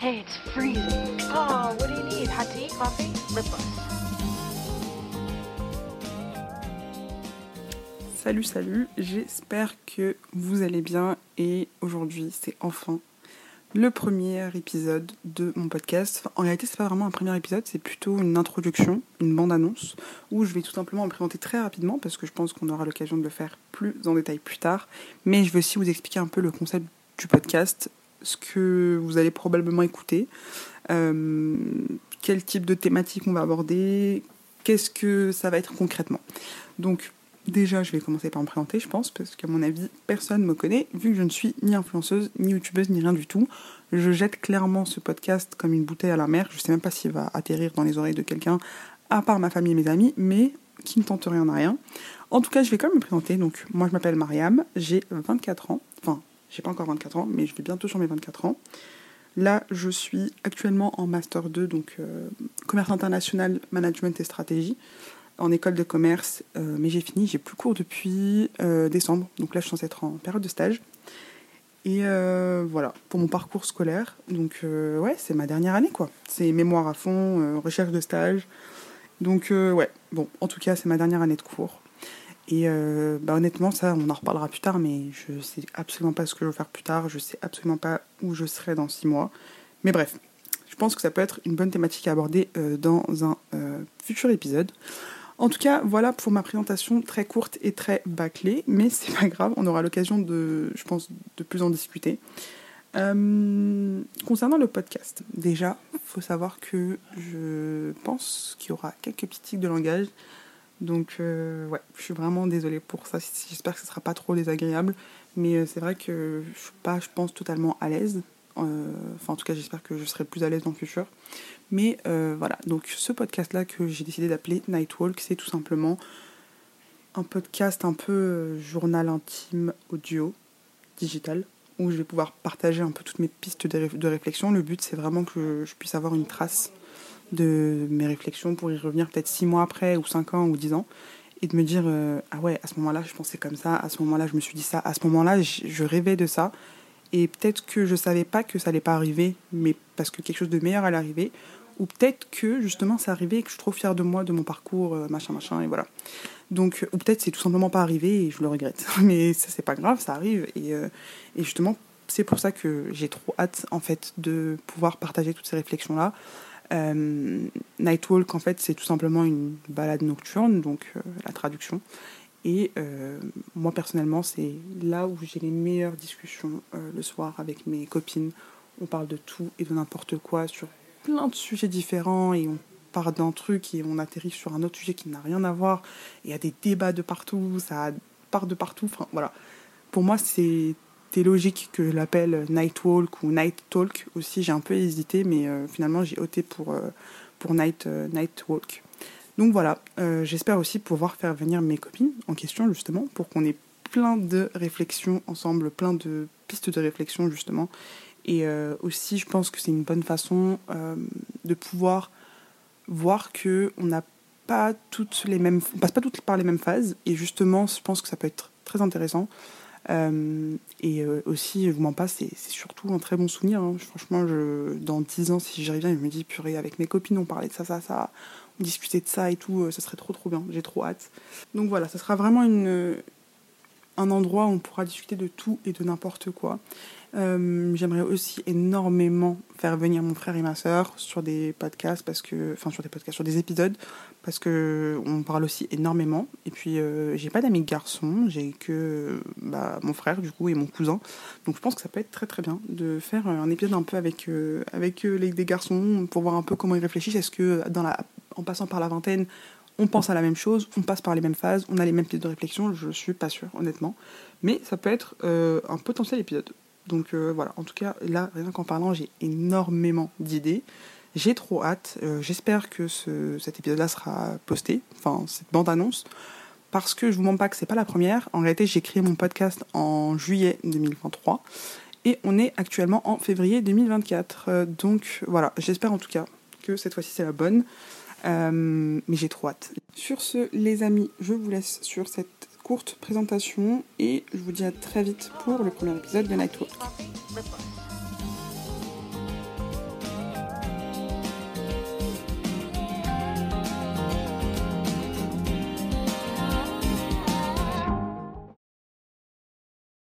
Hey, it's freezing. Oh, what do you need? Hot tea, coffee, lip gloss? Salut, salut, j'espère que vous allez bien et aujourd'hui c'est enfin le premier épisode de mon podcast. en réalité, c'est pas vraiment un premier épisode, c'est plutôt une introduction, une bande-annonce où je vais tout simplement me présenter très rapidement parce que je pense qu'on aura l'occasion de le faire plus en détail plus tard. Mais je vais aussi vous expliquer un peu le concept du podcast, ce que vous allez probablement écouter, euh, quel type de thématique on va aborder, qu'est-ce que ça va être concrètement. Donc, Déjà, je vais commencer par me présenter, je pense, parce qu'à mon avis, personne ne me connaît, vu que je ne suis ni influenceuse, ni youtubeuse, ni rien du tout. Je jette clairement ce podcast comme une bouteille à la mer. Je ne sais même pas s'il va atterrir dans les oreilles de quelqu'un, à part ma famille et mes amis, mais qui ne tente rien à rien. En tout cas, je vais quand même me présenter. Donc, moi, je m'appelle Mariam, j'ai 24 ans. Enfin, j'ai pas encore 24 ans, mais je vais bientôt sur mes 24 ans. Là, je suis actuellement en Master 2, donc euh, Commerce international, Management et Stratégie en école de commerce, euh, mais j'ai fini, j'ai plus cours depuis euh, décembre, donc là je suis censée être en période de stage. Et voilà, pour mon parcours scolaire, donc ouais, c'est ma dernière année quoi. C'est mémoire à fond, recherche de stage. Donc ouais, bon, en tout cas c'est ma dernière année de cours. Et bah, honnêtement, ça on en reparlera plus tard, mais je sais absolument pas ce que je vais faire plus tard, je sais absolument pas où je serai dans six mois. Mais bref, je pense que ça peut être une bonne thématique à aborder dans un futur épisode. En tout cas, voilà pour ma présentation très courte et très bâclée, mais c'est pas grave, on aura l'occasion de, je pense, de plus en discuter. Euh, concernant le podcast, déjà, il faut savoir que je pense qu'il y aura quelques petits tics de langage. Donc, euh, ouais, je suis vraiment désolée pour ça. J'espère que ce sera pas trop désagréable. Mais euh, c'est vrai que je suis pas, je pense, totalement à l'aise. Enfin, en tout cas, j'espère que je serai plus à l'aise dans le futur. Mais euh, voilà, donc ce podcast-là que j'ai décidé d'appeler Nightwalk, c'est tout simplement un podcast un peu euh, journal intime audio, digital, où je vais pouvoir partager un peu toutes mes pistes de, réflexion. Le but, c'est vraiment que je puisse avoir une trace de mes réflexions pour y revenir peut-être six mois après, ou cinq ans, ou dix ans, et de me dire euh, Ah ouais, à ce moment-là, je pensais comme ça, à ce moment-là, je me suis dit ça, à ce moment-là, je rêvais de ça, et peut-être que je savais pas que ça allait pas arriver, mais parce que quelque chose de meilleur allait arriver, ou peut-être que justement c'est arrivé et que je suis trop fière de moi, de mon parcours, euh, machin, machin, et voilà. Donc, ou peut-être c'est tout simplement pas arrivé et je le regrette. Mais ça, c'est pas grave, ça arrive. Et, euh, et justement, c'est pour ça que j'ai trop hâte, en fait, de pouvoir partager toutes ces réflexions-là. Euh, Nightwalk, en fait, c'est tout simplement une balade nocturne, donc la traduction. Et moi, personnellement, c'est là où j'ai les meilleures discussions le soir avec mes copines. On parle de tout et de n'importe quoi sur plein de sujets différents et on part d'un truc et on atterrit sur un autre sujet qui n'a rien à voir. Il y a des débats de partout, ça part de partout. Enfin, voilà. Pour moi, c'est logique que je l'appelle Night Walk ou Night Talk aussi. J'ai un peu hésité, mais euh, finalement, j'ai opté pour, euh, pour Night, euh, Walk. Donc voilà, j'espère aussi pouvoir faire venir mes copines en question, justement, pour qu'on ait plein de réflexions ensemble, plein de pistes de réflexion, justement, et aussi, je pense que c'est une bonne façon de pouvoir voir que on n'a pas toutes les mêmes, on passe pas toutes par les mêmes phases. Et justement, je pense que ça peut être très intéressant. Euh, et aussi, je vous mens pas, c'est surtout un très bon souvenir. Hein. Franchement, je, dans 10 ans, si j'y reviens, je me dis, purée, avec mes copines, on parlait de ça, ça, ça, on discutait de ça et tout, ça serait trop, trop bien. J'ai trop hâte. Donc voilà, ça sera vraiment une, endroit où on pourra discuter de tout et de n'importe quoi. Euh, j'aimerais aussi énormément faire venir mon frère et ma soeur sur des podcasts parce que, enfin sur des podcasts, sur des épisodes parce que on parle aussi énormément. Et puis euh, j'ai pas d'amis garçons, j'ai que bah, mon frère du coup et mon cousin. Donc je pense que ça peut être très très bien de faire un épisode un peu avec euh, avec les des garçons pour voir un peu comment ils réfléchissent. Est-ce que dans la, en passant par la vingtaine on pense à la même chose, on passe par les mêmes phases, on a les mêmes pistes de réflexion, je suis pas sûre, honnêtement. Mais ça peut être un potentiel épisode. Donc euh, voilà, en tout cas, là, rien qu'en parlant, j'ai énormément d'idées. J'ai trop hâte. Euh, j'espère que cet épisode-là sera posté, enfin, cette bande-annonce, parce que je vous mens pas que c'est pas la première. En réalité, j'ai créé mon podcast en juillet 2023 et on est actuellement en février 2024. Euh, donc voilà, j'espère en tout cas que cette fois-ci c'est la bonne. Mais j'ai trop hâte. Sur ce, les amis, je vous laisse sur cette courte présentation et je vous dis à très vite pour le premier épisode de Nightwalk.